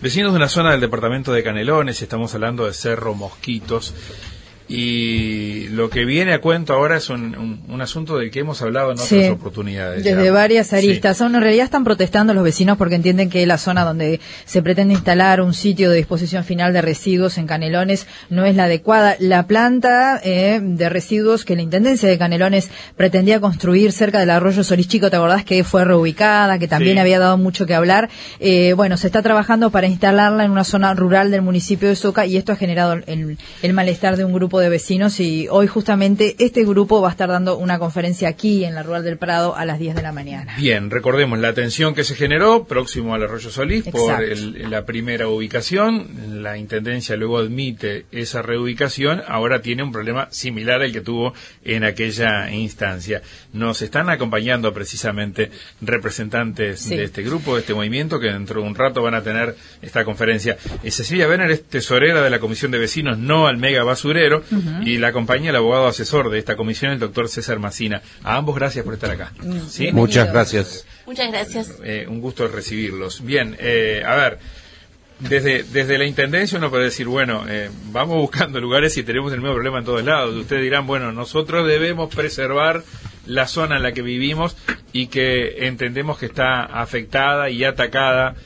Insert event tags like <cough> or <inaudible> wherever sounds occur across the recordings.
Vecinos de una zona del departamento de Canelones, estamos hablando de Cerro Mosquitos, y lo que viene a cuento ahora es un, un, asunto del que hemos hablado en otras oportunidades. Desde varias aristas. en realidad están protestando los vecinos porque entienden que la zona donde se pretende instalar un sitio de disposición final de residuos en Canelones no es la adecuada. La planta eh, de residuos que la Intendencia de Canelones pretendía construir cerca del arroyo Chico, ¿te acordás que fue reubicada, que también había dado mucho que hablar? Eh, bueno, se está trabajando para instalarla en una zona rural del municipio de Soca y esto ha generado el, el malestar de un grupo de vecinos y hoy justamente este grupo va a estar dando una conferencia aquí en la Rural del Prado a las 10 de la mañana. Bien, recordemos la atención que se generó próximo al Arroyo Solís por la primera ubicación. La Intendencia luego admite esa reubicación. Ahora tiene un problema similar al que tuvo en aquella instancia. Nos están acompañando precisamente representantes de este grupo, de este movimiento, que dentro de un rato van a tener esta conferencia. Cecilia Benner es tesorera de la Comisión de Vecinos No al Mega Basurero y la acompaña el abogado asesor de esta comisión, el doctor César Macina. A ambos gracias por estar acá. Mm, Muchas gracias. Muchas gracias. Eh, un gusto recibirlos. Bien, eh, a ver, desde, desde la Intendencia uno puede decir, bueno, eh, vamos <laughs> buscando lugares y tenemos el mismo problema en todos lados. Ustedes dirán, bueno, nosotros debemos preservar la zona en la que vivimos y que entendemos que está afectada y atacada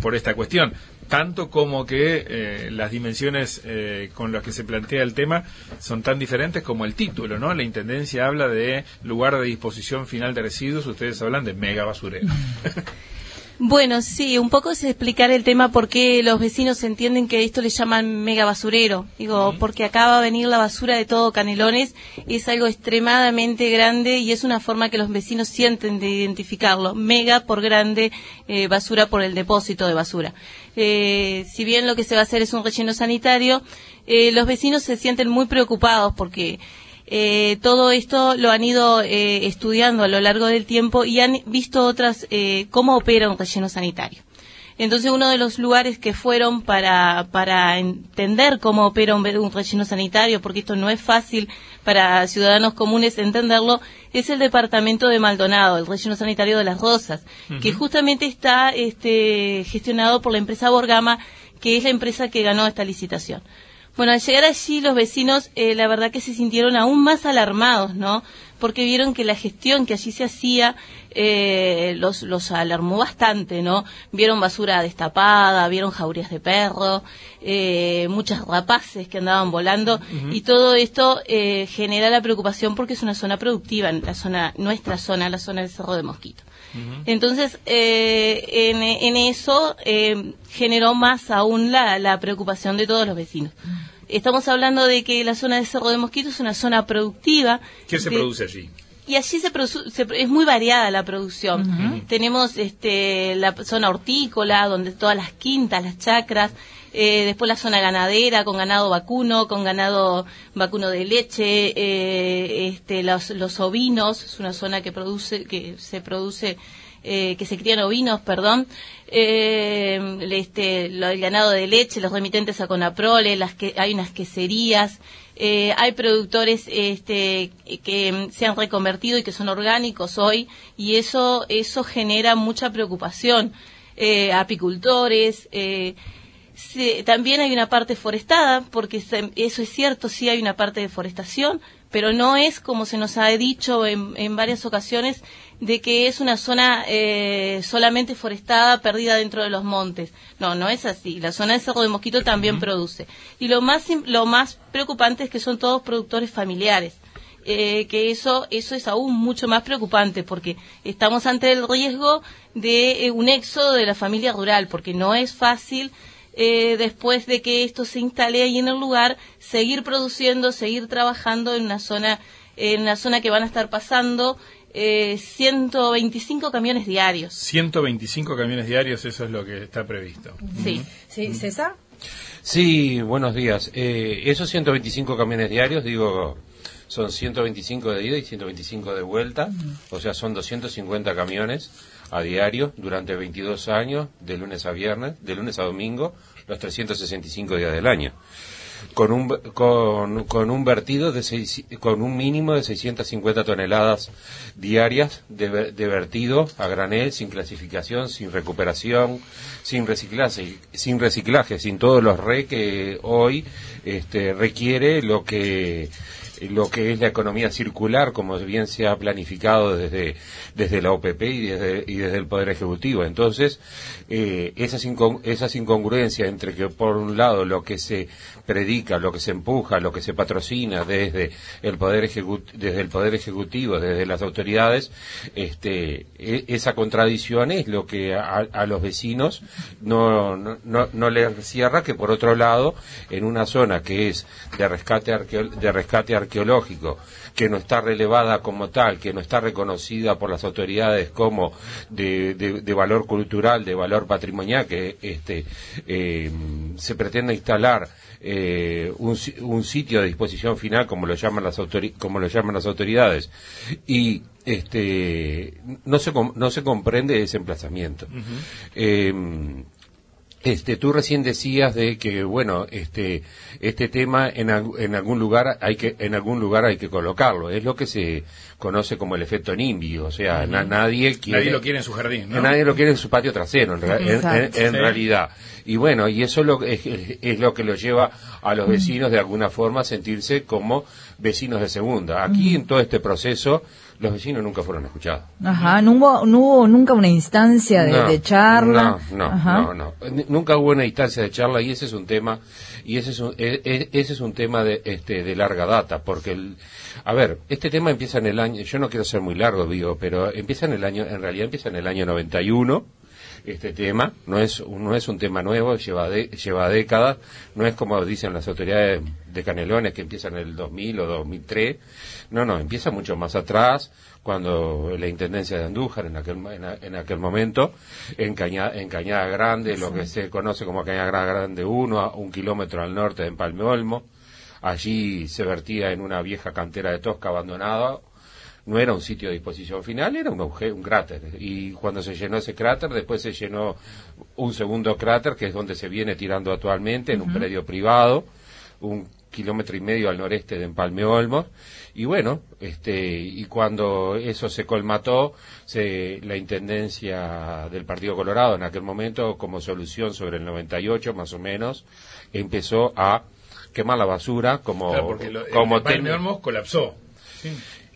por esta cuestión tanto como que eh, las dimensiones eh, con las que se plantea el tema son tan diferentes como el título, ¿no? La Intendencia habla de lugar de disposición final de residuos, ustedes hablan de mega basurero. <laughs> Bueno, sí, un poco es explicar el tema por qué los vecinos entienden que esto le llaman mega basurero. Digo, porque acá va a venir la basura de todo Canelones, es algo extremadamente grande y es una forma que los vecinos sienten de identificarlo. Mega por grande, eh, basura por el depósito de basura. Eh, si bien lo que se va a hacer es un relleno sanitario, eh, los vecinos se sienten muy preocupados porque eh, todo esto lo han ido eh, estudiando a lo largo del tiempo y han visto otras eh, cómo opera un relleno sanitario. Entonces uno de los lugares que fueron para, para entender cómo opera un, relleno sanitario, porque esto no es fácil para ciudadanos comunes entenderlo, es el departamento de Maldonado, el relleno sanitario de las Rosas, que justamente está este, gestionado por la empresa Borgama, que es la empresa que ganó esta licitación. Bueno, al llegar allí los vecinos, eh, la verdad que se sintieron aún más alarmados, ¿no? Porque vieron que la gestión que allí se hacía eh, los, los alarmó bastante, ¿no? Vieron basura destapada, vieron jaurías de perro, eh, muchas rapaces que andaban volando y todo esto eh, genera la preocupación porque es una zona productiva, la zona, nuestra zona, la zona del Cerro de Mosquito. Entonces, eh, en, en, eso eh, generó más aún la, la, preocupación de todos los vecinos. Estamos hablando de que la zona de Cerro de Mosquito es una zona productiva. ¿Qué se produce allí? y allí se, es muy variada la producción. Tenemos este, la zona hortícola, donde todas las quintas, las chacras, eh, después la zona ganadera con ganado vacuno, con ganado vacuno de leche, eh, este, los, los ovinos, es una zona que produce, que se produce eh, que se crían ovinos, perdón, eh, este, el ganado de leche, los remitentes a Conaprole, las que, hay unas queserías, hay productores este, que se han reconvertido y que son orgánicos hoy y eso, eso genera mucha preocupación. Apicultores, eh, también hay una parte forestada, porque eso es cierto, sí hay una parte de forestación, pero no es como se nos ha dicho en, en varias ocasiones de que es una zona eh, solamente forestada, perdida dentro de los montes. No, no es así. La zona de Cerro de Mosquito también produce. Y lo más, lo más preocupante es que son todos productores familiares. Eh, que eso, eso es aún mucho más preocupante porque estamos ante el riesgo de eh, un éxodo de la familia rural, porque no es fácil eh, después de que esto se instale ahí en el lugar, seguir produciendo, seguir trabajando en una zona, en una zona que van a estar pasando eh, 125 camiones diarios. 125 camiones diarios, eso es lo que está previsto. Sí. ¿Sí, César? Sí, buenos días. Eh, esos 125 camiones diarios, digo, son 125 de ida y 125 de vuelta, o sea, son 250 camiones a diario durante 22 años, de lunes a viernes, de lunes a domingo, los 365 días del año. con un, con, un vertido de seis- con un mínimo de 650 toneladas diarias de, de vertido a granel, sin clasificación, sin recuperación, sin reciclaje, sin reciclaje, sin todos los re que hoy este, requiere lo que lo que es la economía circular, como bien se ha planificado desde, desde la OPP y desde, y desde el Poder Ejecutivo. Entonces, eh, esas, incon- esas incongruencias entre que, por un lado, lo que se predica, lo que se empuja, lo que se patrocina desde el Poder, Ejecu- desde el poder Ejecutivo, desde las autoridades, este, e- esa contradicción es lo que a, a los vecinos no, no, no, no les cierra que, por otro lado, en una zona que es de rescate, de rescate arqueológico, que no está relevada como tal, que no está reconocida por las autoridades como de, de- de valor cultural, de valor patrimonial, que este, eh, se pretende instalar eh, un, si- un sitio de disposición final, como lo llaman las, autori- como lo llaman las autoridades, y este, no, se, com- no se comprende ese emplazamiento. Eh, este, tú recién decías de que bueno, este, este tema en, en algún lugar hay que, en algún lugar hay que colocarlo. Es lo que se conoce como el efecto NIMBY, o sea, na- nadie quiere, Nadie lo quiere en su jardín, ¿no? nadie lo quiere en su patio trasero, en, en- en- en Sí. realidad. Y bueno, y eso lo, es, es lo que lo lleva a los vecinos de alguna forma a sentirse como vecinos de segunda. Aquí en todo este proceso, los vecinos nunca fueron escuchados. Ajá, no hubo, no hubo nunca una instancia de, No, de charla. No, no, no, Nunca hubo una instancia de charla y ese es un tema y ese es un, e- e- ese es un tema de este de larga data porque el, a ver, este tema empieza en el año, yo no quiero ser muy largo, digo, pero empieza en el año, en realidad empieza en el año 91 este tema. No es no es un tema nuevo lleva lleva décadas. No es como dicen las autoridades de Canelones que empiezan en el 2000 o 2003 no no empieza mucho más atrás cuando la intendencia de Andújar en aquel en, en aquel momento en Cañada, Grande lo que se conoce como Cañada Grande 1 a un kilómetro al norte de Empalme Olmo. Allí se vertía en una vieja cantera de Tosca abandonada no era un sitio de disposición final, era un, un cráter. Y cuando se llenó ese cráter, después se llenó un segundo cráter, que es donde se viene tirando actualmente, en un predio privado, un kilómetro y medio al noreste de Empalme Olmos. Y bueno, este, y cuando eso se colmató, se, la intendencia del Partido Colorado en aquel momento, como solución sobre el 98 más o menos, empezó a quemar la basura como, Claro, porque lo, como el. Olmos colapsó.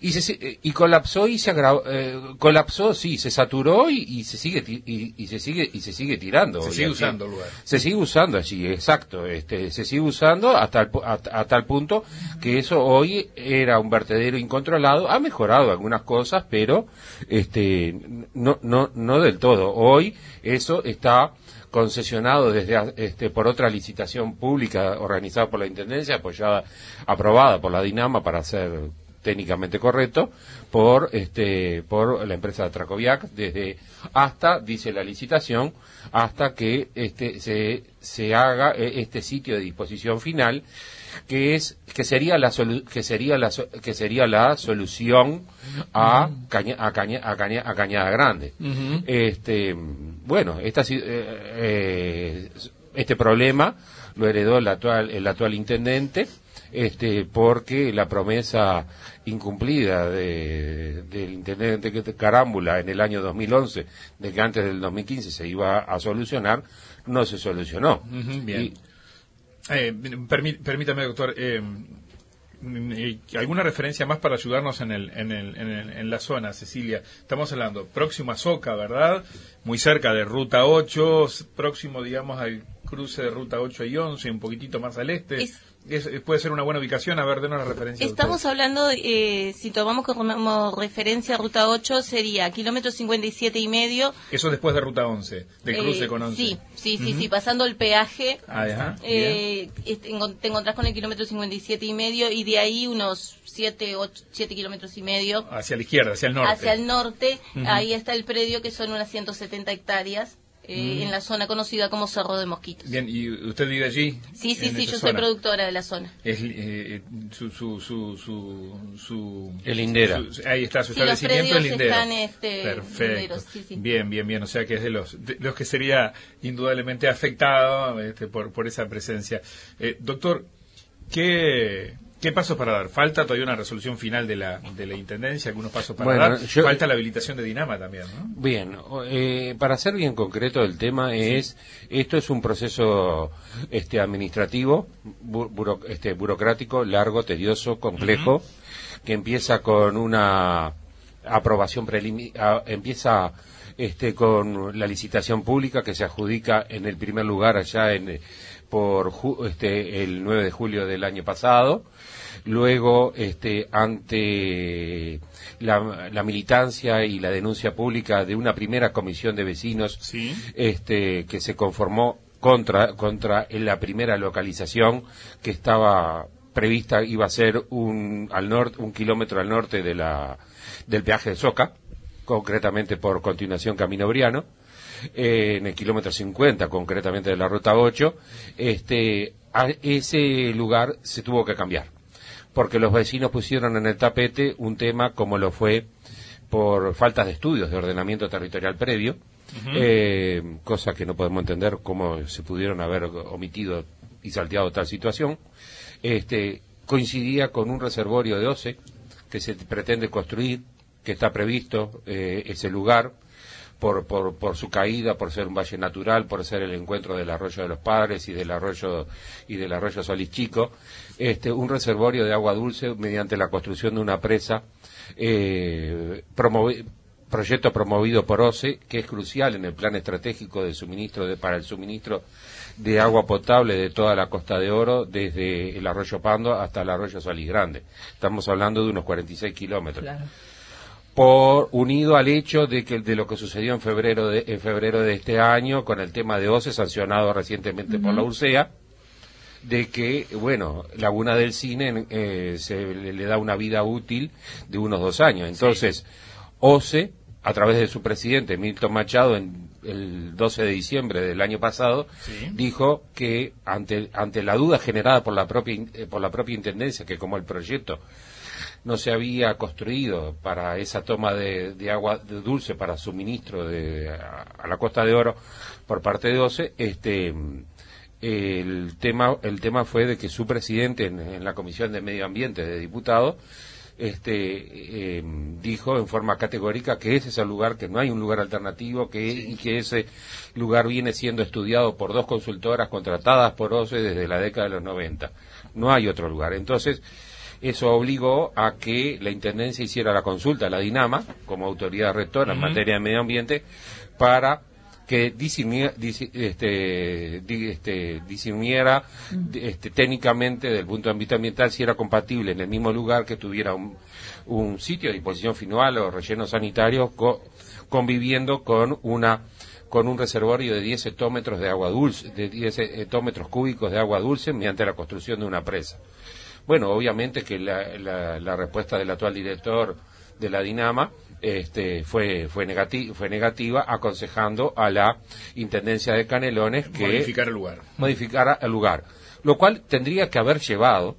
Y, se, se- y colapsó y se agravó, eh, colapsó, sí, se saturó y, y se sigue y, y se sigue y se sigue tirando. Se sigue usando el lugar. Se sigue usando allí, exacto. Este, se sigue usando hasta el pu- a, a tal punto que eso hoy era un vertedero incontrolado. Ha mejorado algunas cosas, pero este, no, no, no del todo. Hoy eso está concesionado desde este, por otra licitación pública organizada por la intendencia, apoyada, aprobada por la Dinama para ser técnicamente correcto por este por la empresa Tracoviac desde hasta dice la licitación hasta que este se se haga eh, este sitio de disposición final que es que sería la solu- que sería la so- que sería la solución a Caña- a, Caña- a, Caña- a Cañada Grande. Este bueno esta eh, eh, este problema lo heredó el actual el actual intendente este porque la promesa incumplida de, del intendente que- Carámbula en el año 2011 de que antes del 2015 se iba a solucionar no se solucionó bien. Y- Eh, permí- permítame, doctor, eh, mm, eh, ¿alguna referencia más para ayudarnos en, el, en, el, en, el- en la zona, Cecilia? Estamos hablando próximo a Soca, ¿verdad? Muy cerca de Ruta 8, s- próximo, digamos, al cruce de Ruta 8 y 11, un poquitito más al este. Es- Es- puede ser una buena ubicación, a ver, denos la referencia. Estamos hablando, eh, si tomamos como referencia Ruta 8, sería kilómetro 57 y medio. Eso después de Ruta 11, del eh, cruce con 11. Sí, sí, sí, sí, pasando el peaje. Bien. Eh, te encontrás con el kilómetro 57 y medio y de ahí unos 7, 8, 7 kilómetros y medio Hacia la izquierda, hacia el norte. hacia el norte. Ahí está el predio que son unas 170 hectáreas eh, en la zona conocida como Cerro de Mosquitos. Bien, ¿y usted vive allí? Sí, sí, sí, yo soy zona? productora de la zona. es eh, su, su, su, su, su- El Lindera. su- ahí está su Sí, los establecimiento el predios Lindero están, este, perfecto linderos, sí, sí. bien bien bien o sea que es de los de los que sería indudablemente afectado este, por por esa presencia Eh, doctor ¿Qué, ¿Qué pasos para dar? Falta todavía una resolución final de la, de la Intendencia, algunos pasos para Bueno, dar. yo- Falta la habilitación de Dinama también, ¿no? Bien, eh, para ser bien concreto el tema es, esto es un proceso este, administrativo, bu- buro- este, burocrático, largo, tedioso, complejo, que empieza con una aprobación preliminar, empieza este, con la licitación pública que se adjudica en el primer lugar allá en, por ju- este, el 9 de julio del año pasado. Luego, este, ante la, la militancia y la denuncia pública de una primera comisión de vecinos Sí. este, que se conformó contra, contra la primera localización que estaba prevista, iba a ser un, al norte, un kilómetro al norte de la, del peaje de Soca, concretamente por continuación Camino Briano, eh, en el kilómetro 50, concretamente de la ruta 8, este, a ese lugar se tuvo que cambiar, porque los vecinos pusieron en el tapete un tema como lo fue por faltas de estudios de ordenamiento territorial previo, eh, cosa que no podemos entender cómo se pudieron haber omitido y salteado tal situación. Este, coincidía con un reservorio de OCE que se pretende construir, que está previsto eh, ese lugar por, por, por su caída, por ser un valle natural, por ser el encuentro del arroyo de los padres y del arroyo y del arroyo Solís Chico, este, un reservorio de agua dulce mediante la construcción de una presa, eh, promovi- proyecto promovido por OCE, que es crucial en el plan estratégico de suministro de, para el suministro de agua potable de toda la Costa de Oro, desde el arroyo Pando hasta el arroyo Solís Grande. Estamos hablando de unos 46 kilómetros. Por unido al hecho de que de lo que sucedió en febrero de en febrero de este año con el tema de OCE sancionado recientemente por la URSEA de que bueno Laguna del Cine eh, se le, le da una vida útil de unos dos años. Entonces OCE a través de su presidente Milton Machado en el 12 de diciembre del año pasado Sí. dijo que ante ante la duda generada por la propia eh, por la propia intendencia que como el proyecto no se había construido para esa toma de, de agua de dulce para suministro de, a, a la Costa de Oro por parte de OCE, este, el tema, el tema fue de que su presidente en, en la Comisión de Medio Ambiente de Diputados este, eh, dijo en forma categórica que ese es el lugar, que no hay un lugar alternativo, que, y que ese lugar viene siendo estudiado por dos consultoras contratadas por OCE desde la década de los 90. No hay otro lugar. Entonces, eso obligó a que la Intendencia hiciera la consulta a la DINAMA, como autoridad rectora en materia de medio ambiente, para que discerniera, disi- este, di- este, discerniera, este, técnicamente, desde el punto de vista ambiental, si era compatible en el mismo lugar que tuviera un, un sitio de disposición final o relleno sanitario co- conviviendo con una con un reservorio de 10 hectómetros de agua dulce, de 10 hectómetros cúbicos de agua dulce mediante la construcción de una presa. Bueno, obviamente que la, la- la respuesta del actual director de la Dinama este, fue, fue, negati- fue negativa, aconsejando a la Intendencia de Canelones que Modificar el lugar. modificara el lugar. Lo cual tendría que haber llevado,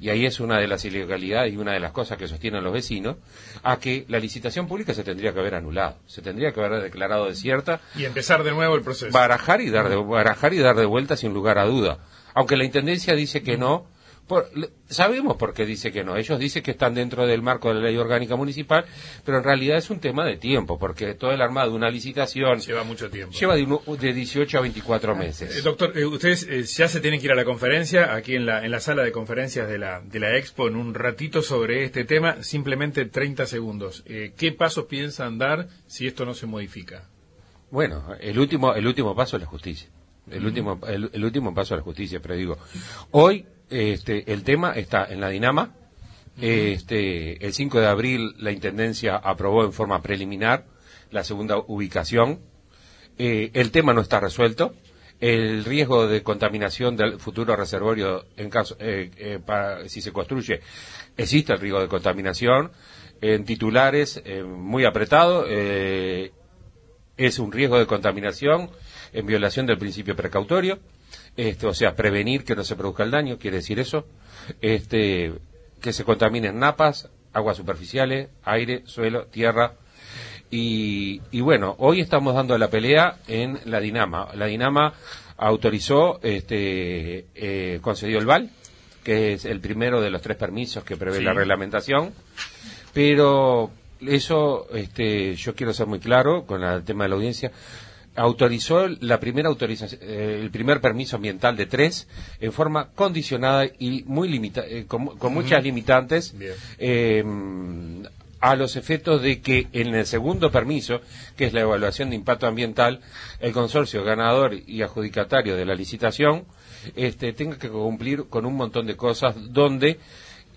y ahí es una de las ilegalidades y una de las cosas que sostienen los vecinos, a que la licitación pública se tendría que haber anulado, se tendría que haber declarado desierta Y empezar de nuevo el proceso. barajar y dar de, barajar y dar de vuelta sin lugar a duda. Aunque la intendencia dice que no, por- sabemos por qué dice que no. Ellos dicen que están dentro del marco de la ley orgánica municipal, pero en realidad es un tema de tiempo, porque todo el armado de una licitación Lleva mucho tiempo. lleva de, uno- de 18 a 24 Eh, meses. doctor, eh, ustedes eh, ya se tienen que ir a la conferencia, aquí en la, en la sala de conferencias de la, de la Expo, en un ratito sobre este tema, simplemente 30 segundos. Eh, ¿Qué pasos piensan dar si esto no se modifica? Bueno, el último, el último paso es la justicia. El último, el, el último paso es la justicia, pero digo, hoy este, el tema está en la Dinama. Este, el 5 de abril la Intendencia aprobó en forma preliminar la segunda ubicación. Eh, el tema no está resuelto. El riesgo de contaminación del futuro reservorio, en caso, eh, eh, para- si se construye, existe el riesgo de contaminación. En titulares, muy apretado, es un riesgo de contaminación en violación del principio precautorio, este, o sea, prevenir que no se produzca el daño, quiere decir eso, este, que se contaminen napas, aguas superficiales, aire, suelo, tierra, y, y bueno, hoy estamos dando la pelea en la Dinama. La Dinama autorizó, este, eh, concedió el VAL, que es el primero de los tres permisos que prevé la reglamentación, pero eso, este, yo quiero ser muy claro con el tema de la audiencia, autorizó la primera autorización, eh, el primer permiso ambiental de tres en forma condicionada y muy limita, eh, con, muchas limitantes eh, a los efectos de que en el segundo permiso, que es la evaluación de impacto ambiental, el consorcio ganador y adjudicatario de la licitación este, tenga que cumplir con un montón de cosas donde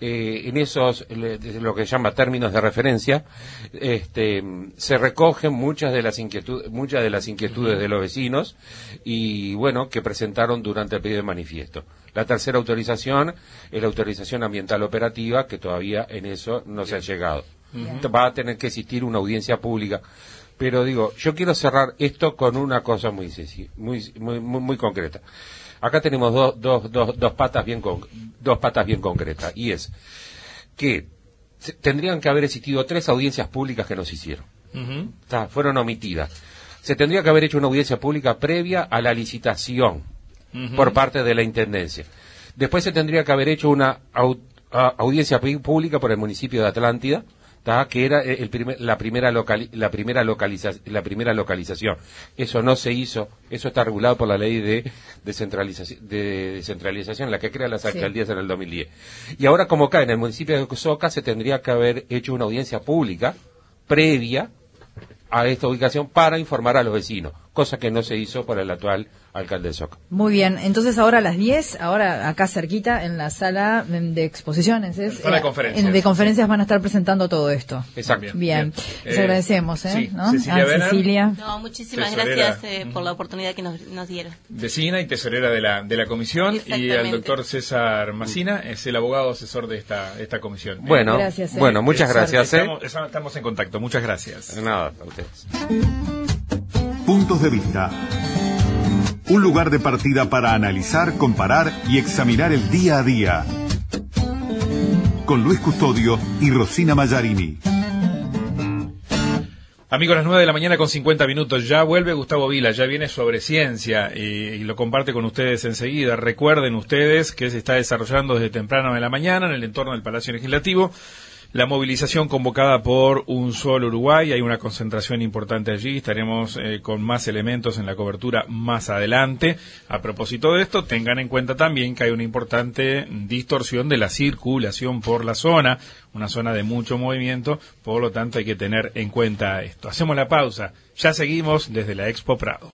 eh, en esos, lo que se llama términos de referencia, este, se recogen muchas de las inquietudes, muchas de las inquietudes de los vecinos y bueno, que presentaron durante el pedido de manifiesto. La tercera autorización es la autorización ambiental operativa, que todavía en eso no se ha llegado. Va a tener que existir una audiencia pública. Pero digo, yo quiero cerrar esto con una cosa muy, muy, muy, muy concreta. Acá tenemos dos, dos, dos, dos patas bien con, dos patas bien concretas y es que tendrían que haber existido tres audiencias públicas que no se hicieron. fueron omitidas. Se tendría que haber hecho una audiencia pública previa a la licitación por parte de la Intendencia. Después se tendría que haber hecho una audiencia pública por el municipio de Atlántida que era el la primera la primera la primera localización. Eso no se hizo eso está regulado por la ley de descentralización de descentralización la que crea las alcaldías en el 2010 y ahora como acá en el municipio de Soca se tendría que haber hecho una audiencia pública previa a esta ubicación para informar a los vecinos cosa que no se hizo por el actual alcalde de Soca. Muy bien, entonces ahora a las 10, ahora acá cerquita, en la sala de exposiciones, ¿es? de conferencias. En, de conferencias van a estar presentando todo esto. Exacto. Bien, les eh, agradecemos, ¿eh? ¿no? Cecilia, a Cecilia. No, muchísimas gracias eh, por la oportunidad que nos, nos, dieron. Vecina y tesorera de la, de la comisión y al doctor César Macina, es el abogado asesor de esta, esta comisión. Bueno, gracias, bueno muchas gracias. Estamos, estamos en contacto, muchas gracias. Nada, a ustedes. Puntos de vista. Un lugar de partida para analizar, comparar y examinar el día a día. Con Luis Custodio y Rosina Mallarini. Amigos, las 9 de la mañana con 50 minutos. Ya vuelve Gustavo Vila, ya viene sobre ciencia y, lo comparte con ustedes enseguida. Recuerden ustedes que se está desarrollando desde temprano de la mañana en el entorno del Palacio Legislativo la movilización convocada por Un Sol Uruguay, hay una concentración importante allí, estaremos eh, con más elementos en la cobertura más adelante. A propósito de esto, tengan en cuenta también que hay una importante distorsión de la circulación por la zona, una zona de mucho movimiento, por lo tanto hay que tener en cuenta esto. Hacemos la pausa, ya seguimos desde la Expo Prado.